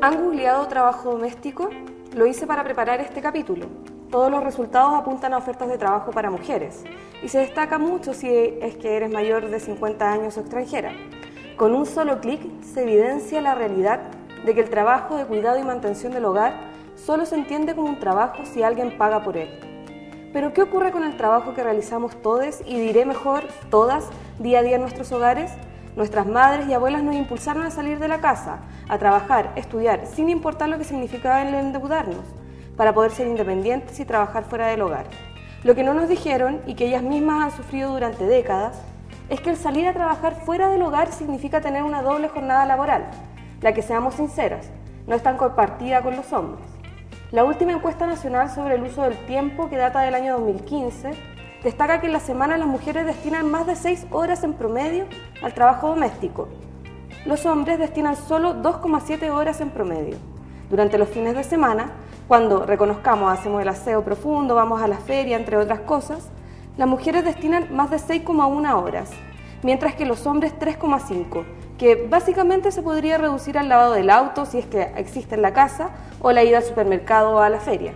¿Han googleado trabajo doméstico? Lo hice para preparar este capítulo. Todos los resultados apuntan a ofertas de trabajo para mujeres y se destaca mucho si es que eres mayor de 50 años o extranjera. Con un solo clic se evidencia la realidad de que el trabajo de cuidado y mantención del hogar solo se entiende como un trabajo si alguien paga por él. Pero ¿qué ocurre con el trabajo que realizamos todos y diré mejor todas día a día en nuestros hogares? Nuestras madres y abuelas nos impulsaron a salir de la casa, a trabajar, estudiar, sin importar lo que significaba el endeudarnos, para poder ser independientes y trabajar fuera del hogar. Lo que no nos dijeron y que ellas mismas han sufrido durante décadas es que el salir a trabajar fuera del hogar significa tener una doble jornada laboral, la que seamos sinceras, no es tan compartida con los hombres. La última encuesta nacional sobre el uso del tiempo, que data del año 2015, destaca que en la semana las mujeres destinan más de 6 horas en promedio al trabajo doméstico. Los hombres destinan solo 2,7 horas en promedio. Durante los fines de semana, cuando reconozcamos, hacemos el aseo profundo, vamos a la feria, entre otras cosas, las mujeres destinan más de 6,1 horas, mientras que los hombres 3,5, que básicamente se podría reducir al lavado del auto si es que existe en la casa o la ida al supermercado o a la feria.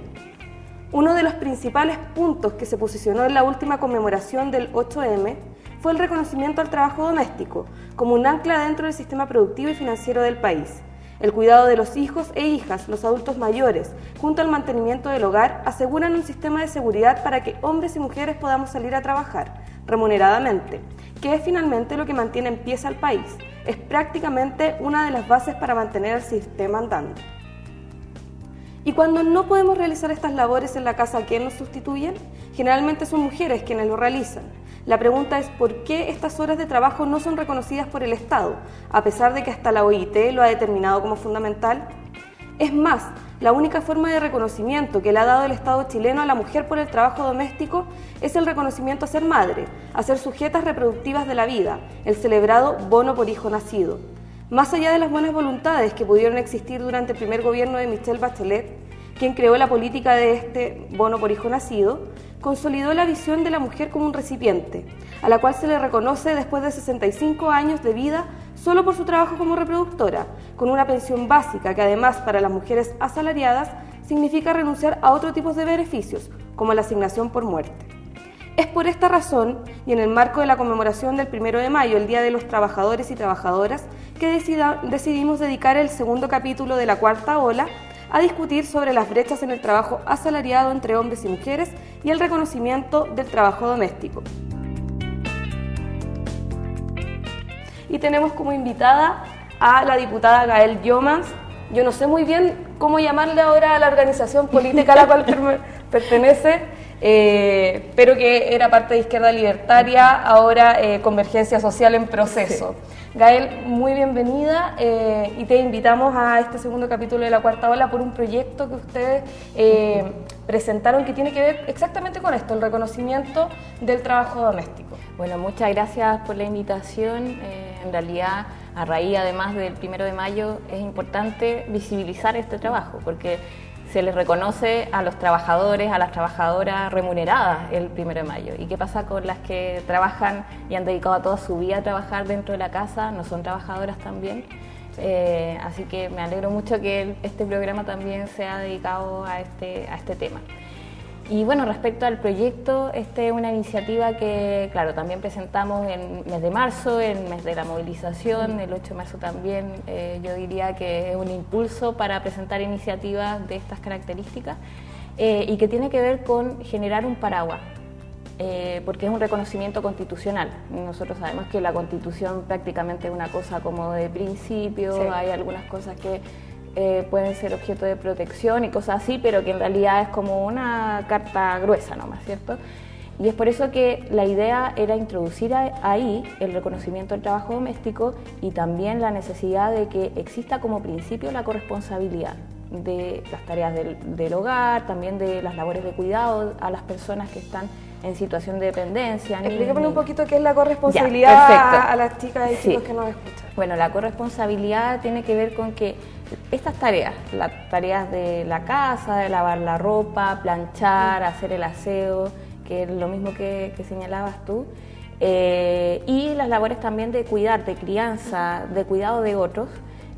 Uno de los principales puntos que se posicionó en la última conmemoración del 8M fue el reconocimiento al trabajo doméstico como un ancla dentro del sistema productivo y financiero del país. El cuidado de los hijos e hijas, los adultos mayores, junto al mantenimiento del hogar, aseguran un sistema de seguridad para que hombres y mujeres podamos salir a trabajar remuneradamente, que es finalmente lo que mantiene en pie al país. Es prácticamente una de las bases para mantener el sistema andando. Y cuando no podemos realizar estas labores en la casa, ¿quién nos sustituyen? Generalmente son mujeres quienes lo realizan. La pregunta es por qué estas horas de trabajo no son reconocidas por el Estado, a pesar de que hasta la OIT lo ha determinado como fundamental. Es más, la única forma de reconocimiento que le ha dado el Estado chileno a la mujer por el trabajo doméstico es el reconocimiento a ser madre, a ser sujetas reproductivas de la vida, el celebrado bono por hijo nacido. Más allá de las buenas voluntades que pudieron existir durante el primer gobierno de Michelle Bachelet, quien creó la política de este bono por hijo nacido, consolidó la visión de la mujer como un recipiente, a la cual se le reconoce después de 65 años de vida solo por su trabajo como reproductora, con una pensión básica que además para las mujeres asalariadas significa renunciar a otro tipo de beneficios, como la asignación por muerte. Es por esta razón, y en el marco de la conmemoración del 1 de mayo, el Día de los Trabajadores y Trabajadoras, que decidimos dedicar el segundo capítulo de la cuarta ola a discutir sobre las brechas en el trabajo asalariado entre hombres y mujeres y el reconocimiento del trabajo doméstico. Y tenemos como invitada a la diputada Gael Yomas. Yo no sé muy bien cómo llamarle ahora a la organización política a la cual pertenece, eh, pero que era parte de Izquierda Libertaria, ahora eh, Convergencia Social en proceso. Gael, muy bienvenida eh, y te invitamos a este segundo capítulo de La Cuarta Ola por un proyecto que ustedes presentaron que tiene que ver exactamente con esto, el reconocimiento del trabajo doméstico. Bueno, muchas gracias por la invitación. En realidad, a raíz además del primero de mayo, es importante visibilizar este trabajo porque se les reconoce a los trabajadores, a las trabajadoras remuneradas el primero de mayo. ¿Y qué pasa con las que trabajan y han dedicado toda su vida a trabajar dentro de la casa? ¿No son trabajadoras también? Eh, así que me alegro mucho que este programa también sea dedicado a este, a este tema. Y bueno, respecto al proyecto, este es una iniciativa que, claro, también presentamos en mes de marzo, en mes de la movilización, el 8 de marzo también, eh, yo diría que es un impulso para presentar iniciativas de estas características eh, y que tiene que ver con generar un paraguas, eh, porque es un reconocimiento constitucional. Nosotros sabemos que la constitución prácticamente es una cosa como de principio, hay algunas cosas que eh, pueden ser objeto de protección y cosas así, pero que en realidad es como una carta gruesa nomás, ¿cierto? Y es por eso que la idea era introducir ahí el reconocimiento del trabajo doméstico y también la necesidad de que exista como principio la corresponsabilidad de las tareas del, hogar, también de las labores de cuidado a las personas que están en situación de dependencia. Explícame un poquito qué es la corresponsabilidad a las chicas y chicos que nos escuchan. Bueno, la corresponsabilidad tiene que ver con que estas tareas, las tareas de la casa, de lavar la ropa, planchar, hacer el aseo, que es lo mismo que, señalabas tú, eh, y las labores también de cuidar, de crianza, de cuidado de otros,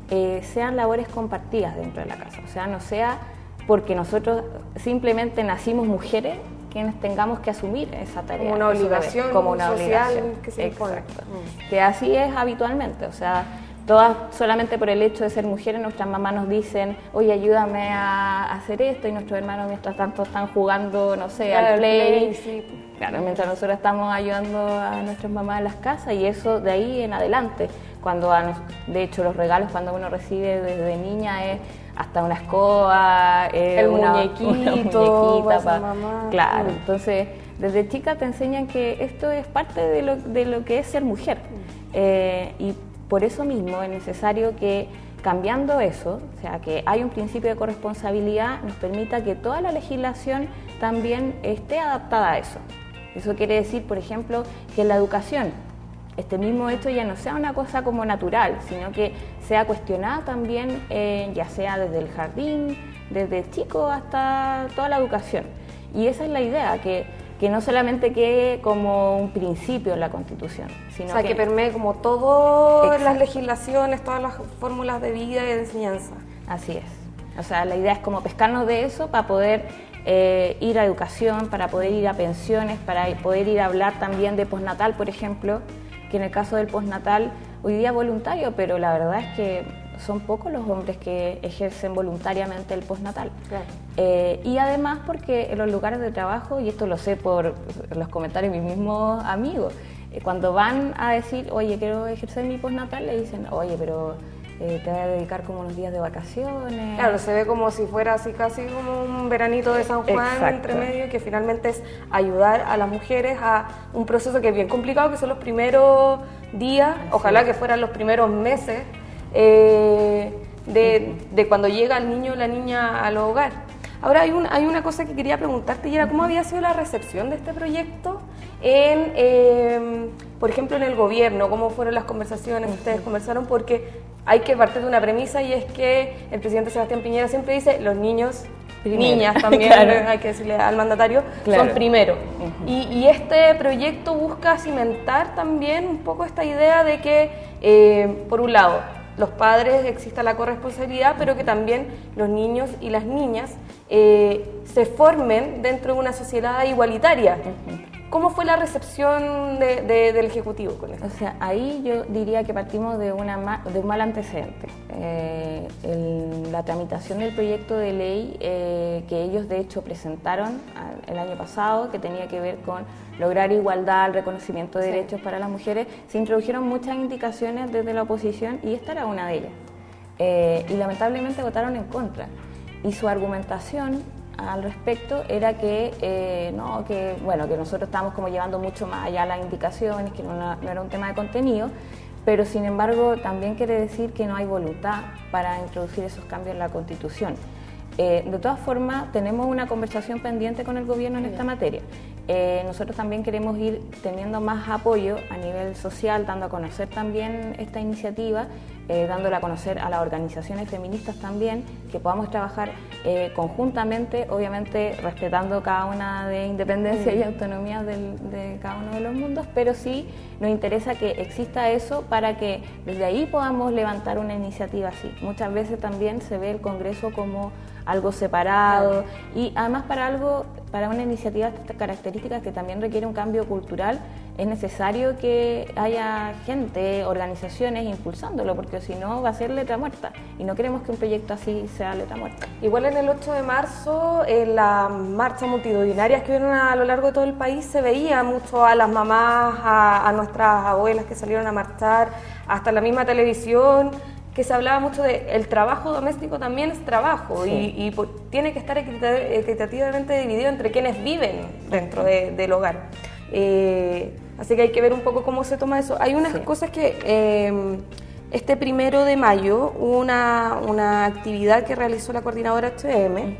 eh, sean labores compartidas dentro de la casa. O sea, no sea porque nosotros simplemente nacimos mujeres quienes tengamos que asumir esa tarea. Como una obligación como una social que se impone. Mm. Que así es habitualmente, o sea, todas solamente por el hecho de ser mujeres, nuestras mamás nos dicen, oye, ayúdame a hacer esto, y nuestros hermanos mientras tanto están jugando, no sé, al play. Claro, mientras nosotros estamos ayudando a nuestras mamás en las casas, y eso de ahí en adelante. Cuando, de hecho, los regalos cuando uno recibe desde niña es hasta una escoba, el muñequito, Claro, mm. entonces desde chica te enseñan que esto es parte de lo, de lo que es ser mujer. Eh, y por eso mismo es necesario que cambiando eso, o sea, que hay un principio de corresponsabilidad, nos permita que toda la legislación también esté adaptada a eso. Eso quiere decir, por ejemplo, que la educación este mismo hecho ya no sea una cosa como natural, sino que sea cuestionada también, eh, ya sea desde el jardín, desde chico hasta toda la educación. Y esa es la idea, que, que no solamente quede como un principio en la Constitución, sino o sea, que, permee como todas las legislaciones, todas las fórmulas de vida y de enseñanza. Así es. O sea, la idea es como pescarnos de eso para poder eh, ir a educación, para poder ir a pensiones, para poder ir a hablar también de postnatal, por ejemplo, que en el caso del postnatal hoy día voluntario, pero la verdad es que son pocos los hombres que ejercen voluntariamente el postnatal. Eh, y además porque en los lugares de trabajo, y esto lo sé por los comentarios de mis mismos amigos, eh, cuando van a decir, oye, quiero ejercer mi postnatal, le dicen, oye, pero eh, te voy a dedicar como unos días de vacaciones. Claro, se ve como si fuera así casi como un veranito de San Juan entre medio, que finalmente es ayudar a las mujeres a un proceso que es bien complicado, que son los primeros días, ojalá que fueran los primeros meses eh, de, de, cuando llega el niño o la niña al hogar. Ahora hay, un, hay una cosa que quería preguntarte y era cómo había sido la recepción de este proyecto en, em, por ejemplo, en el gobierno, cómo fueron las conversaciones, ustedes conversaron, porque hay que partir de una premisa y es que el presidente Sebastián Piñera siempre dice, los niños, niñas también, hay que decirle al mandatario, son primero. y, este proyecto busca cimentar también un poco esta idea de que, eh, por un lado, los padres exista la corresponsabilidad, pero que también los niños y las niñas eh, se formen dentro de una sociedad igualitaria. ¿Cómo fue la recepción del Ejecutivo con eso? O sea, ahí yo diría que partimos de, una, de un mal antecedente. Eh, la tramitación del proyecto de ley eh, que ellos de hecho presentaron el año pasado, que tenía que ver con lograr igualdad, el reconocimiento de derechos para las mujeres, se introdujeron muchas indicaciones desde la oposición y esta era una de ellas. Eh, y lamentablemente votaron en contra. Y su argumentación al respecto era que, eh, no, que, bueno, que nosotros estamos como llevando mucho más allá las indicaciones, que no, no, era un tema de contenido, pero sin embargo también quiere decir que no hay voluntad para introducir esos cambios en la Constitución. Eh, de todas formas, tenemos una conversación pendiente con el gobierno en esta materia. Eh, nosotros también queremos ir teniendo más apoyo a nivel social, dando a conocer también esta iniciativa, eh, dándole a conocer a las organizaciones feministas también, que podamos trabajar eh, conjuntamente, obviamente respetando cada una de independencia y autonomía de cada uno de los mundos, pero sí nos interesa que exista eso para que desde ahí podamos levantar una iniciativa así. Muchas veces también se ve el Congreso como algo separado y además para algo, para una iniciativa de estas características que también requiere un cambio cultural, es necesario que haya gente, organizaciones impulsándolo, porque si no va a ser letra muerta y no queremos que un proyecto así sea letra muerta. Igual en el 8 de marzo, en las marchas multitudinarias que vieron a lo largo de todo el país, se veía mucho a las mamás, a nuestras abuelas que salieron a marchar, hasta la misma televisión que se hablaba mucho de el trabajo doméstico también es trabajo y, tiene que estar equitativamente dividido entre quienes viven dentro del hogar. Eh, así que hay que ver un poco cómo se toma eso. Hay unas cosas que em, este primero de mayo hubo una, una, actividad que realizó la coordinadora HM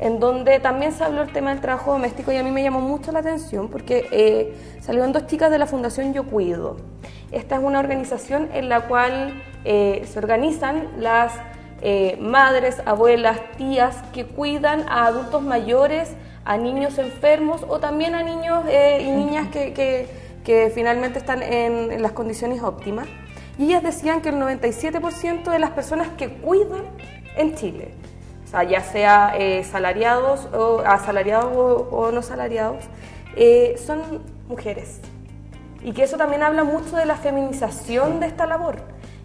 en donde también se habló el tema del trabajo doméstico y a mí me llamó mucho la atención porque eh, salieron dos chicas de la Fundación Yo Cuido. Esta es una organización en la cual eh, se organizan las eh, madres, abuelas, tías que cuidan a adultos mayores, a niños enfermos o también a niños y niñas que, finalmente están en las condiciones óptimas. Y ellas decían que el 97% de las personas que cuidan en Chile ya sea eh, salariados o asalariados o, no salariados, eh, son mujeres. Y que eso también habla mucho de la feminización de esta labor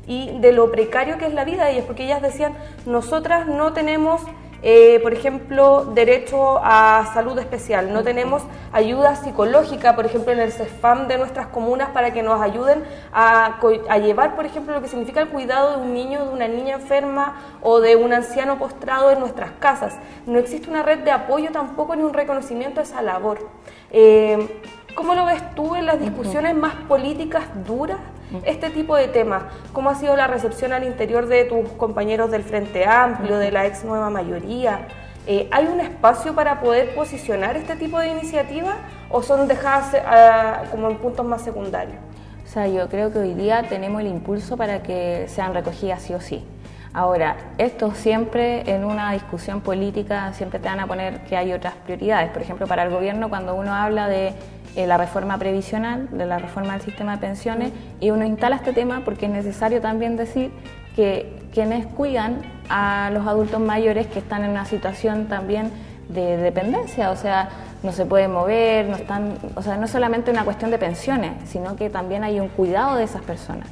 y de lo precario que es la vida de ellas, porque ellas decían, nosotras no tenemos eh, por ejemplo, derecho a salud especial. No tenemos ayuda psicológica, por ejemplo, en el CEFAM de nuestras comunas para que nos ayuden a, llevar, por ejemplo, lo que significa el cuidado de un niño, de una niña enferma o de un anciano postrado en nuestras casas. No existe una red de apoyo tampoco ni un reconocimiento de esa labor. Eh, ¿Cómo lo ves tú en las discusiones más políticas duras? Este tipo de temas, ¿cómo ha sido la recepción al interior de tus compañeros del Frente Amplio, de la ex nueva mayoría? Eh, ¿Hay un espacio para poder posicionar este tipo de iniciativas o son dejadas uh, como en puntos más secundarios? O sea, yo creo que hoy día tenemos el impulso para que sean recogidas sí o sí. Ahora, esto siempre en una discusión política siempre te van a poner que hay otras prioridades. Por ejemplo, para el gobierno cuando uno habla de eh, la reforma previsional, de la reforma del sistema de pensiones, y uno instala este tema porque es necesario también decir que quienes cuidan a los adultos mayores que están en una situación también de dependencia, o sea, no se pueden mover, no están, o sea, no solamente una cuestión de pensiones, sino que también hay un cuidado de esas personas.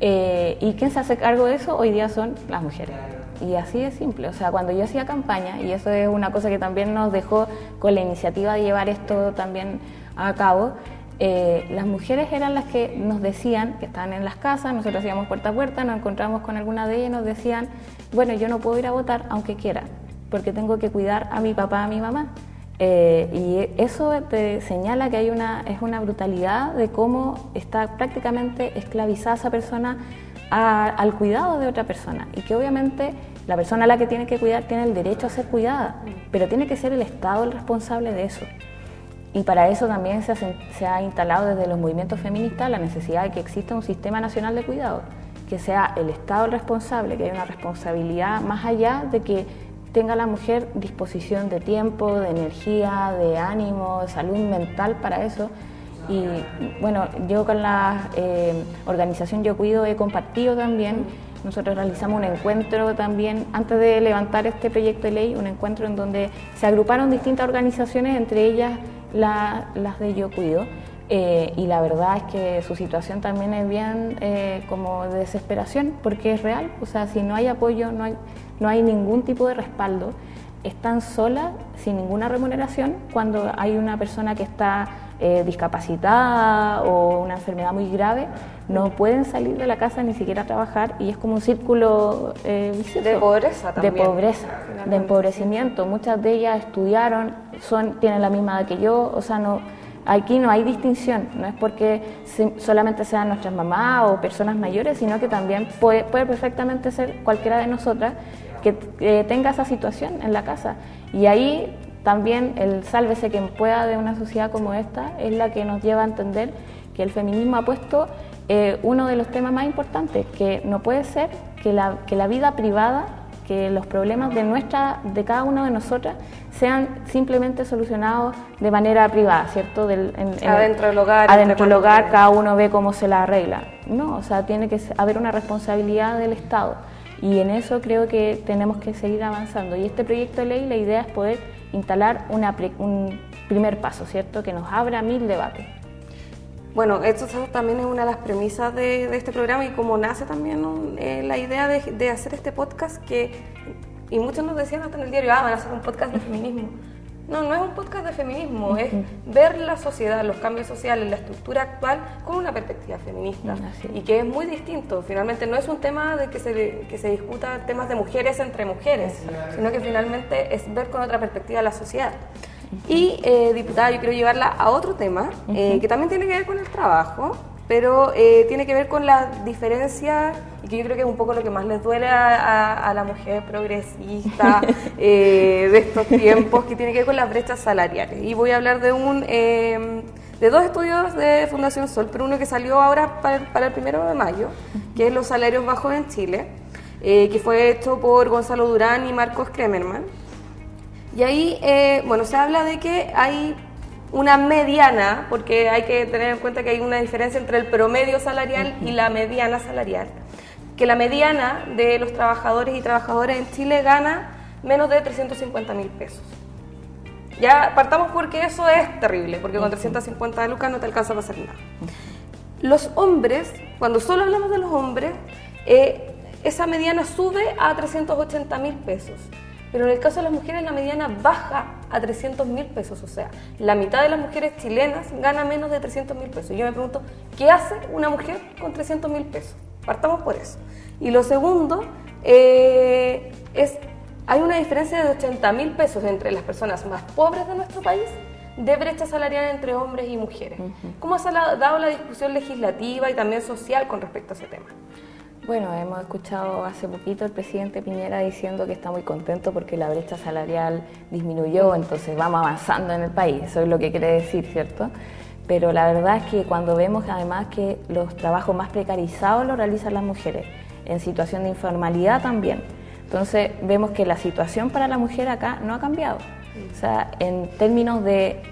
Eh, ¿Y quién se hace cargo de eso? Hoy día son las mujeres. Y así de simple. O sea, cuando yo hacía campaña, y eso es una cosa que también nos dejó con la iniciativa de llevar esto también a cabo, eh, las mujeres eran las que nos decían que estaban en las casas, nosotros hacíamos puerta a puerta, nos encontramos con alguna de ellas y nos decían, bueno, yo no puedo ir a votar aunque quiera, porque tengo que cuidar a mi papá, a mi mamá. Eh, y eso te señala que hay una, es una brutalidad de cómo está prácticamente esclavizada esa persona al cuidado de otra persona y que obviamente la persona a la que tiene que cuidar tiene el derecho a ser cuidada, pero tiene que ser el Estado el responsable de eso. Y para eso también se ha, instalado desde los movimientos feministas la necesidad de que exista un sistema nacional de cuidado, que sea el Estado el responsable, que haya una responsabilidad más allá de que tenga la mujer disposición de tiempo, de energía, de ánimo, de salud mental para eso. Y bueno, yo con la eh, organización Yo Cuido he compartido también, nosotros realizamos un encuentro también, antes de levantar este proyecto de ley, un encuentro en donde se agruparon distintas organizaciones, entre ellas las de Yo Cuido. Eh, y la verdad es que su situación también es bien eh, como de desesperación, porque es real, o sea, si no hay apoyo, no hay, no hay ningún tipo de respaldo, están solas, sin ninguna remuneración, cuando hay una persona que está eh, discapacitada o una enfermedad muy grave, no pueden salir de la casa ni siquiera a trabajar y es como un círculo vicioso. De pobreza también. De pobreza, de empobrecimiento. Muchas de ellas estudiaron, son, tienen la misma edad que yo, o sea, no, aquí no hay distinción, no es porque solamente sean nuestras mamás o personas mayores, sino que también puede, puede perfectamente ser cualquiera de nosotras que tenga esa situación en la casa. Y ahí también el sálvese quien pueda de una sociedad como esta es la que nos lleva a entender que el feminismo ha puesto eh, uno de los temas más importantes, que no puede ser que la, que la vida privada que los problemas de nuestra, de cada una de nosotras, sean simplemente solucionados de manera privada, ¿cierto? Del, adentro del hogar. Adentro del hogar, cada uno ve cómo se la arregla. No, o sea, tiene que haber una responsabilidad del Estado. Y en eso creo que tenemos que seguir avanzando. Y este proyecto de ley, la idea es poder instalar una, un primer paso, ¿cierto? Que nos abra mil debates. Bueno, esto también es una de las premisas de, este programa y como nace también eh, la idea de, hacer este podcast que, y muchos nos decían hasta en el diario, ah, van a hacer un podcast de feminismo. No, no es un podcast de feminismo, es ver la sociedad, los cambios sociales, la estructura actual con una perspectiva feminista y que es muy distinto. Finalmente no es un tema de que se, que se discuta temas de mujeres entre mujeres, sino que finalmente es ver con otra perspectiva la sociedad. Y, eh, diputada, yo quiero llevarla a otro tema eh, que también tiene que ver con el trabajo pero eh, tiene que ver con la diferencia, y que yo creo que es un poco lo que más les duele a, la mujer progresista eh, de estos tiempos, que tiene que ver con las brechas salariales. Y voy a hablar de un... Em, de dos estudios de Fundación Sol, pero uno que salió ahora para, el primero de mayo, que es los salarios bajos en Chile, eh, que fue hecho por Gonzalo Durán y Marcos Kremerman. Y ahí, bueno, se habla de que hay una mediana, porque hay que tener en cuenta que hay una diferencia entre el promedio salarial y la mediana salarial, que la mediana de los trabajadores y trabajadoras en Chile gana menos de 350 mil pesos. Ya partamos porque eso es terrible, porque con 350 lucas no te alcanza para hacer nada. Los hombres, cuando solo hablamos de los hombres, eh, esa mediana sube a 380 mil pesos. Pero en el caso de las mujeres la mediana baja a 300 mil pesos, o sea, la mitad de las mujeres chilenas gana menos de 300 mil pesos. Yo me pregunto, ¿qué hace una mujer con 300 mil pesos? Partamos por eso. Y lo segundo eh, es, hay una diferencia de 80 mil pesos entre las personas más pobres de nuestro país de brecha salarial entre hombres y mujeres. ¿Cómo se ha dado la discusión legislativa y también social con respecto a ese tema? Bueno, hemos escuchado hace poquito el presidente Piñera diciendo que está muy contento porque la brecha salarial disminuyó, entonces vamos avanzando en el país, eso es lo que quiere decir, ¿cierto? Pero la verdad es que cuando vemos además que los trabajos más precarizados los realizan las mujeres, en situación de informalidad también, entonces vemos que la situación para la mujer acá no ha cambiado. O sea, en términos de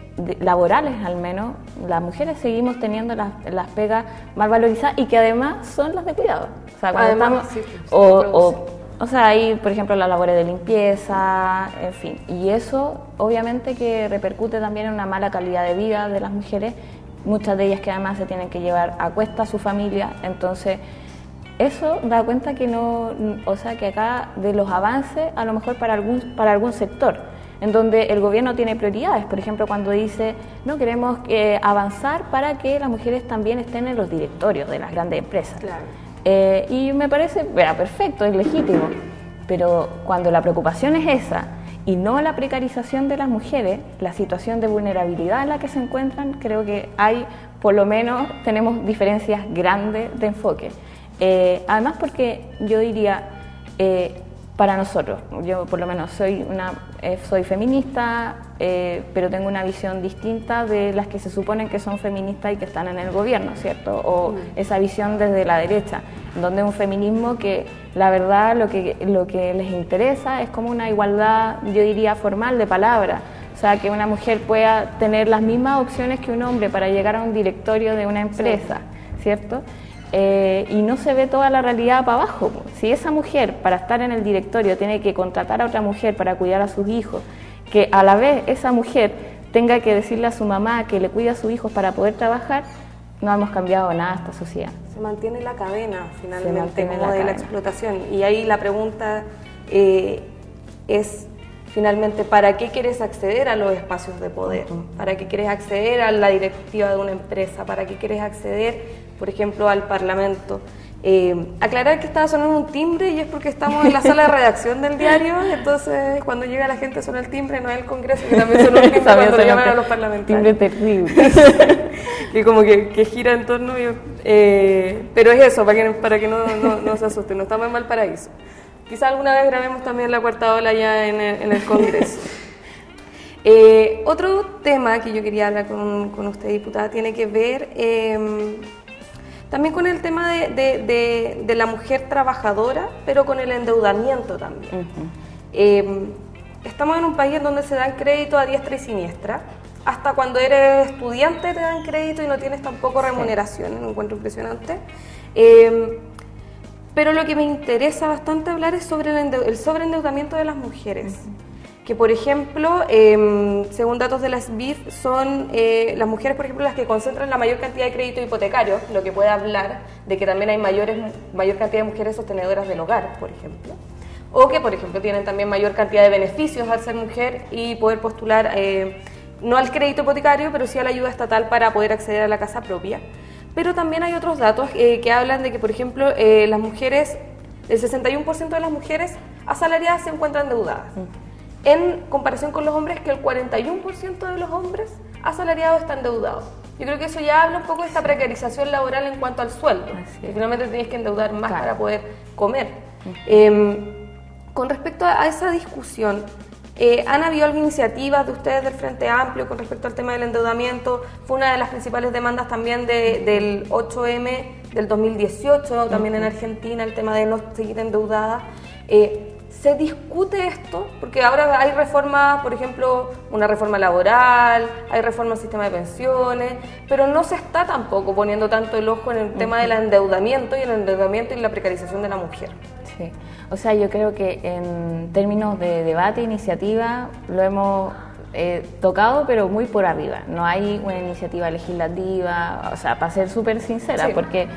laborales al menos, las mujeres seguimos teniendo las, las, pegas mal valorizadas y que además son las de cuidado. O sea, además, o, o, sea, hay, por ejemplo, las labores de limpieza, en fin. Y eso obviamente que repercute también en una mala calidad de vida de las mujeres, muchas de ellas que además se tienen que llevar a cuesta a su familia. Entonces, eso da cuenta que no, o sea, que acá de los avances, a lo mejor para algún, para algún sector en donde el gobierno tiene prioridades. Por ejemplo, cuando dice, no queremos eh, avanzar para que las mujeres también estén en los directorios de las grandes empresas. Eh, y me parece, perfecto, es legítimo. Pero cuando la preocupación es esa y no la precarización de las mujeres, la situación de vulnerabilidad en la que se encuentran, creo que hay, por lo menos, tenemos diferencias grandes de enfoque. Eh, además porque yo diría, para nosotros. Yo por lo menos soy una eh, soy feminista, eh, pero tengo una visión distinta de las que se suponen que son feministas y que están en el gobierno, ¿cierto? O mm. esa visión desde la derecha, donde un feminismo que la verdad lo que, lo que les interesa es como una igualdad, yo diría, formal de palabra. O sea, que una mujer pueda tener las mismas opciones que un hombre para llegar a un directorio de una empresa, ¿cierto? Eh, y no se ve toda la realidad para abajo. Si esa mujer para estar en el directorio tiene que contratar a otra mujer para cuidar a sus hijos, que a la vez esa mujer tenga que decirle a su mamá que le cuida a sus hijos para poder trabajar, no hemos cambiado nada esta sociedad. Se mantiene la cadena finalmente como de la explotación. Y ahí la pregunta eh, es finalmente, ¿para qué quieres acceder a los espacios de poder? ¿Para qué quieres acceder a la directiva de una empresa? ¿Para qué quieres acceder por ejemplo, al Parlamento. Eh, aclarar que estaba sonando un timbre y es porque estamos en la sala de redacción del diario, entonces cuando llega la gente suena el timbre, no es el Congreso, que también suena el timbre cuando llaman a los parlamentarios. Timbre terrible. que como que, gira en torno, eh, pero es eso, para que, para que no, no, se asusten, no estamos en Valparaíso. Quizá alguna vez grabemos también la cuarta ola ya en el, en el Congreso. Eh, otro tema que yo quería hablar con, con usted, diputada, tiene que ver em, también con el tema de, la mujer trabajadora, pero con el endeudamiento también. Em, estamos en un país en donde se dan crédito a diestra y siniestra. Hasta cuando eres estudiante te dan crédito y no tienes tampoco remuneración, me encuentro impresionante. Em, pero lo que me interesa bastante hablar es sobre el, sobreendeudamiento de las mujeres que por ejemplo, em, según datos de las BIF, son eh, las mujeres, por ejemplo, las que concentran la mayor cantidad de crédito hipotecario, lo que puede hablar de que también hay mayores, mayor cantidad de mujeres sostenedoras del hogar, por ejemplo. O que, por ejemplo, tienen también mayor cantidad de beneficios al ser mujer y poder postular eh, no al crédito hipotecario, pero sí a la ayuda estatal para poder acceder a la casa propia. Pero también hay otros datos eh, que hablan de que, por ejemplo, las mujeres, el 61% de las mujeres asalariadas se encuentran endeudadas. En comparación con los hombres, que el 41% de los hombres asalariados están endeudados. Yo creo que eso ya habla un poco de esta precarización laboral en cuanto al sueldo, que finalmente tienes que endeudar más para poder comer. Em, con respecto a esa discusión, eh, ¿Han habido alguna iniciativa de ustedes del Frente Amplio con respecto al tema del endeudamiento? Fue una de las principales demandas también del 8M del 2018, también en Argentina, el tema de no seguir endeudada. Eh, ¿Se discute esto? Porque ahora hay reformas, por ejemplo, una reforma laboral, hay reforma al sistema de pensiones, pero no se está tampoco poniendo tanto el ojo en el tema del endeudamiento y el endeudamiento y la precarización de la mujer. Sí. O sea, yo creo que en términos de debate, iniciativa, lo hemos eh, tocado, pero muy por arriba. No hay una iniciativa legislativa, o sea, para ser súper sincera, porque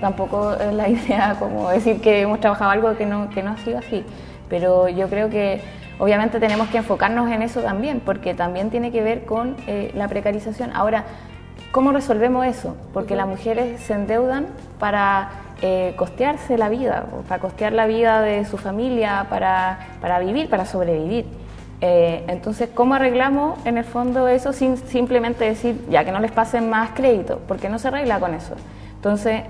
tampoco es la idea como decir que hemos trabajado algo que no, que no ha sido así. Pero yo creo que obviamente tenemos que enfocarnos en eso también, porque también tiene que ver con eh, la precarización. Ahora, ¿cómo resolvemos eso? Porque las mujeres se endeudan para eh, costearse la vida, para costear la vida de su familia, para, para vivir, para sobrevivir. Eh, entonces, ¿cómo arreglamos en el fondo eso sin simplemente decir, ya que no les pasen más crédito? Porque no se arregla con eso. Entonces,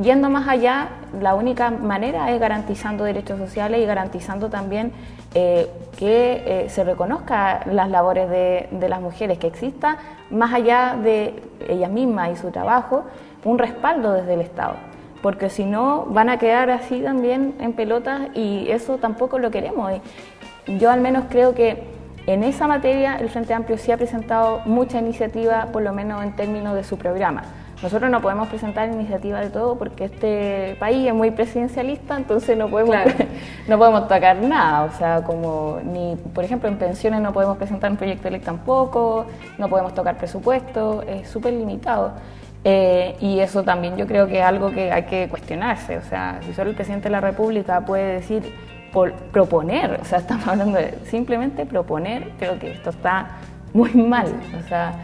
yendo más allá, la única manera es garantizando derechos sociales y garantizando también eh, que se reconozca las labores de, de, las mujeres, que exista más allá de ellas mismas y su trabajo, un respaldo desde el Estado porque si no van a quedar así también en pelotas y eso tampoco lo queremos. yo al menos creo que en esa materia el Frente Amplio sí ha presentado mucha iniciativa, por lo menos en términos de su programa. Nosotros no podemos presentar iniciativa de todo porque este país es muy presidencialista, entonces no podemos, no podemos tocar nada. O sea, como ni, por ejemplo, en pensiones no podemos presentar un proyecto de ley tampoco, no podemos tocar presupuesto, es súper limitado. Eh, y eso también yo creo que es algo que hay que cuestionarse. O sea, si solo el presidente de la República puede decir, por proponer, o sea, estamos hablando de simplemente proponer, creo que esto está muy mal. O sea,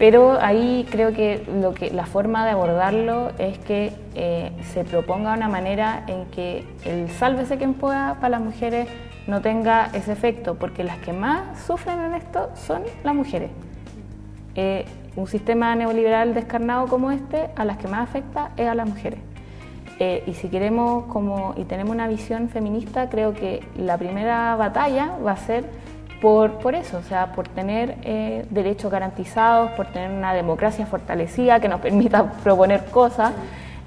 pero ahí creo que, lo que la forma de abordarlo es que eh, se proponga una manera en que el sálvese quien pueda para las mujeres no tenga ese efecto, porque las que más sufren en esto son las mujeres. Eh, un sistema neoliberal descarnado como este, a las que más afecta es a las mujeres. Eh, y si queremos como, y tenemos una visión feminista, creo que la primera batalla va a ser por, por eso, o sea, por tener eh, derechos garantizados, por tener una democracia fortalecida que nos permita proponer cosas,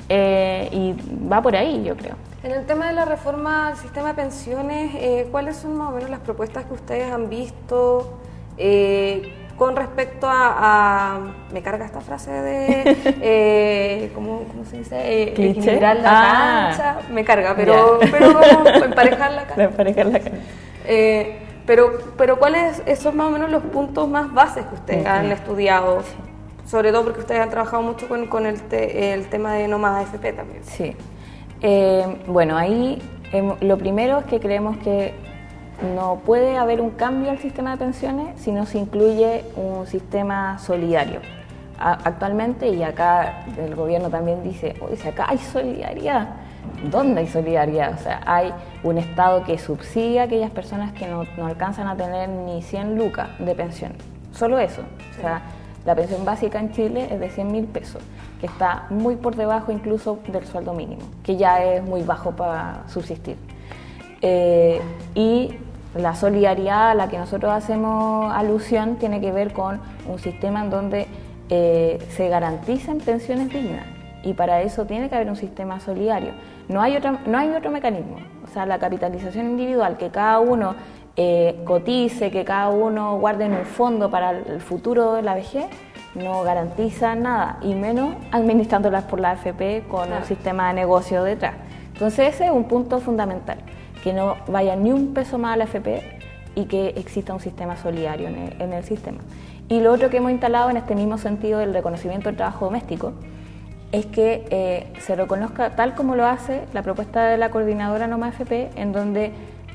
eh, y va por ahí, yo creo. En el tema de la reforma al sistema de pensiones, ¿cuáles son más o menos las propuestas que ustedes han visto? Con respecto a, me carga esta frase de, eh, ¿cómo, se dice? Eh, equilibrar la ah. cancha, me carga, pero, pero emparejar la cancha. Emparejar la cancha. Eh, pero, pero ¿cuáles son más o menos los puntos más bases que ustedes han estudiado? Sobre todo porque ustedes han trabajado mucho con, con el, el tema de no más AFP también. Sí. Eh, bueno, ahí em, lo primero es que creemos que no puede haber un cambio al sistema de pensiones si no se incluye un sistema solidario. Actualmente, y acá el gobierno también dice, oye, si acá hay solidaridad, ¿dónde hay solidaridad? O sea, hay un Estado que subsidia a aquellas personas que no, alcanzan a tener ni 100 lucas de pensión. Solo eso. O sea, la pensión básica en Chile es de 100 mil pesos, que está muy por debajo incluso del sueldo mínimo, que ya es muy bajo para subsistir. Eh, y la solidaridad a la que nosotros hacemos alusión tiene que ver con un sistema en donde eh, se garanticen pensiones dignas y para eso tiene que haber un sistema solidario. No hay, otra, no hay otro mecanismo. O sea, la capitalización individual, que cada uno eh, cotice, que cada uno guarde en un fondo para el futuro de la vejez, no garantiza nada, y menos administrándolas por la AFP con un sistema de negocio detrás. Entonces ese es un punto fundamental que no vaya ni un peso más a la FP y que exista un sistema solidario en el, sistema. Y lo otro que hemos instalado en este mismo sentido del reconocimiento del trabajo doméstico es que eh, se reconozca tal como lo hace la propuesta de la coordinadora Noma FP, en donde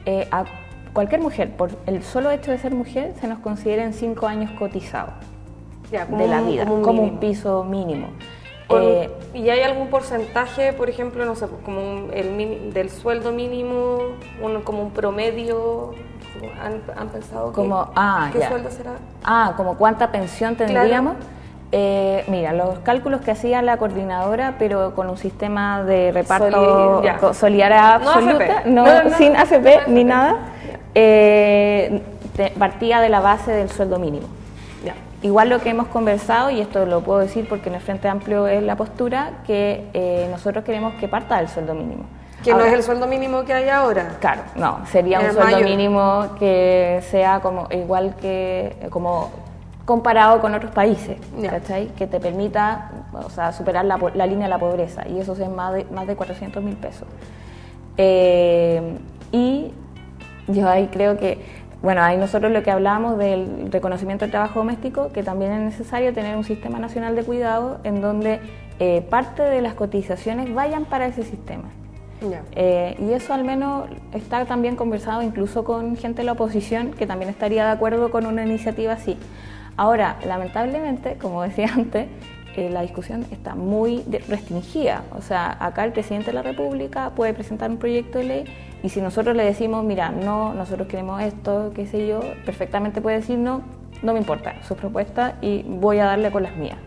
eh, a cualquier mujer, por el solo hecho de ser mujer, se nos consideren cinco años cotizados de la vida, como un piso mínimo. Eh, ¿Y hay algún porcentaje, por ejemplo, no sé, como el del sueldo mínimo, como un promedio? ¿Han, pensado como, que, ah, qué sueldo será? Ah, como cuánta pensión tendríamos. Eh, mira, los cálculos que hacía la coordinadora, pero con un sistema de reparto solidaria absoluta, no, sin AFP ni nada, eh, partía de la base del sueldo mínimo. Igual lo que hemos conversado, y esto lo puedo decir porque en el Frente Amplio es la postura, que eh, nosotros queremos que parta del sueldo mínimo. Que no es el sueldo mínimo que hay ahora. Claro, no, sería un sueldo mínimo que sea como igual que como comparado con otros países, ¿cachai? Que te permita o sea, superar la, la, línea de la pobreza, y eso es más de, más de 400 mil pesos. Eh, y yo ahí creo que, bueno, ahí nosotros lo que hablábamos del reconocimiento del trabajo doméstico, que también es necesario tener un sistema nacional de cuidado en donde eh, parte de las cotizaciones vayan para ese sistema. Eh, y eso al menos está también conversado incluso con gente de la oposición que también estaría de acuerdo con una iniciativa así. Ahora, lamentablemente, como decía antes, eh, la discusión está muy restringida. O sea, acá el presidente de la República puede presentar un proyecto de ley y si nosotros le decimos, mira, no, nosotros queremos esto, qué sé yo, perfectamente puede decir, no, no me importa su propuesta y voy a darle con las mías.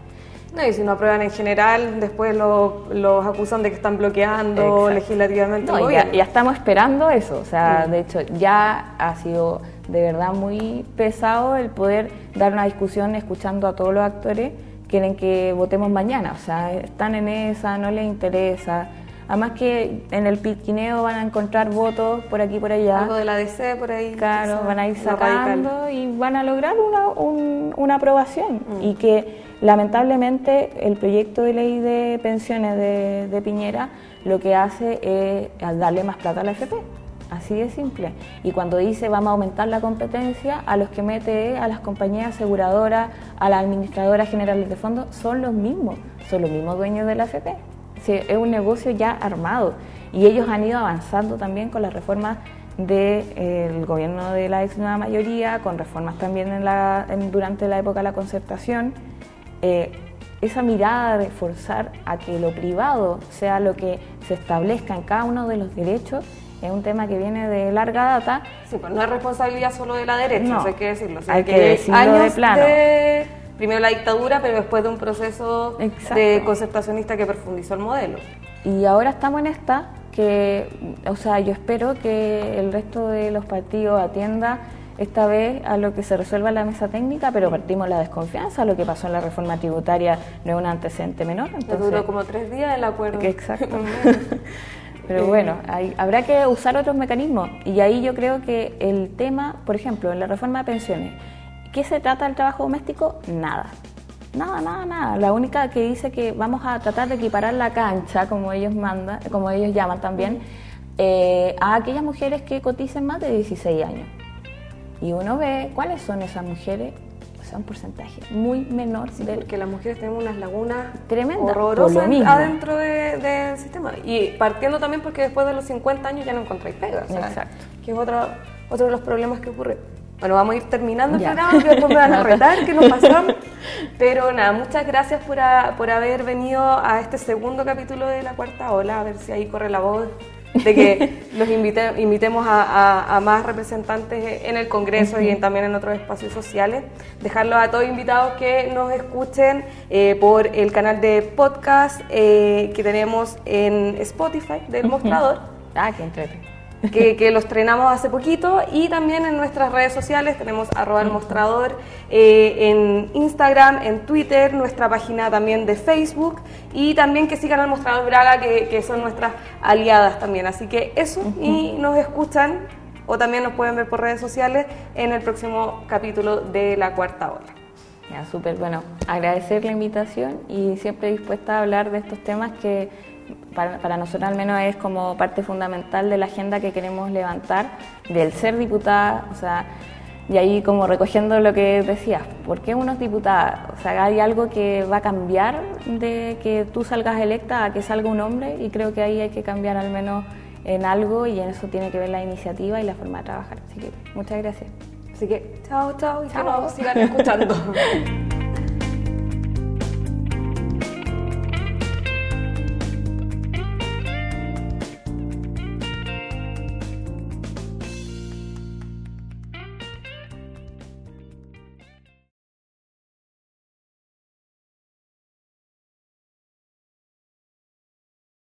No, y si no aprueban en general, después los acusan de que están bloqueando legislativamente. No, ya, ya, estamos esperando eso. O sea, mm. de hecho, ya ha sido de verdad muy pesado el poder dar una discusión escuchando a todos los actores. Quieren que votemos mañana. O sea, están en esa, no les interesa. Además que en el pitquineo van a encontrar votos por aquí por allá. Algo de la DC por ahí. Claro, van a ir sacando y van a lograr una, una aprobación. Mm. Y que Lamentablemente, el proyecto de ley de pensiones de, Piñera lo que hace es darle más plata a la FP. Así de simple. Y cuando dice vamos a aumentar la competencia, a los que mete a las compañías aseguradoras, a las administradoras generales de fondos, son los mismos, son los mismos dueños de la FP. es un negocio ya armado. Y ellos han ido avanzando también con las reformas del eh, gobierno de la ex nueva mayoría, con reformas también en la, durante la época de la concertación eh, esa mirada de forzar a que lo privado sea lo que se establezca en cada uno de los derechos es un tema que viene de larga data. Sí, pues no es responsabilidad solo de la derecha, no, hay que decirlo. hay que, decirlo de plano. primero la dictadura, pero después de un proceso de concertacionista que profundizó el modelo. Y ahora estamos en esta que, o sea, yo espero que el resto de los partidos atienda esta vez a lo que se resuelva la mesa técnica, pero partimos la desconfianza. Lo que pasó en la reforma tributaria no es un antecedente menor. Entonces, duró como tres días el acuerdo. Exacto. pero bueno, habrá que usar otros mecanismos. Y ahí yo creo que el tema, por ejemplo, en la reforma de pensiones, ¿qué se trata del trabajo doméstico? Nada. Nada, nada, nada. La única que dice que vamos a tratar de equiparar la cancha, como ellos mandan, como ellos llaman también, eh, a aquellas mujeres que coticen más de 16 años. Y uno ve cuáles son esas mujeres, o sea, un porcentaje muy menor. Sí, porque las mujeres tenemos unas lagunas tremendas, horrorosas adentro del sistema. Y partiendo también porque después de los 50 años ya no encontráis pega. Exacto. Que es otro, otro de los problemas que ocurre. Bueno, vamos a ir terminando el programa, que después me van a retar, que nos pasamos. Pero nada, muchas gracias por, por haber venido a este segundo capítulo de La Cuarta Ola, a ver si ahí corre la voz de que los invitemos a, más representantes en el Congreso y también en otros espacios sociales. Dejarlos a todos invitados que nos escuchen eh, por el canal de podcast eh, que tenemos en Spotify del Mostrador. Ah, qué que, los estrenamos hace poquito y también en nuestras redes sociales tenemos arroba el mostrador eh, en Instagram, en Twitter, nuestra página también de Facebook y también que sigan al mostrador Braga que, son nuestras aliadas también. Así que eso y nos escuchan o también nos pueden ver por redes sociales en el próximo capítulo de La Cuarta Hora. Ya, súper bueno. Agradecer la invitación y siempre dispuesta a hablar de estos temas que para, nosotros al menos es como parte fundamental de la agenda que queremos levantar del ser diputada, o sea, y ahí como recogiendo lo que decías, ¿por qué uno es diputada? O sea, hay algo que va a cambiar de que tú salgas electa a que salga un hombre y creo que ahí hay que cambiar al menos en algo y en eso tiene que ver la iniciativa y la forma de trabajar. Así que muchas gracias. Así que chao, chao y chao. sigan escuchando.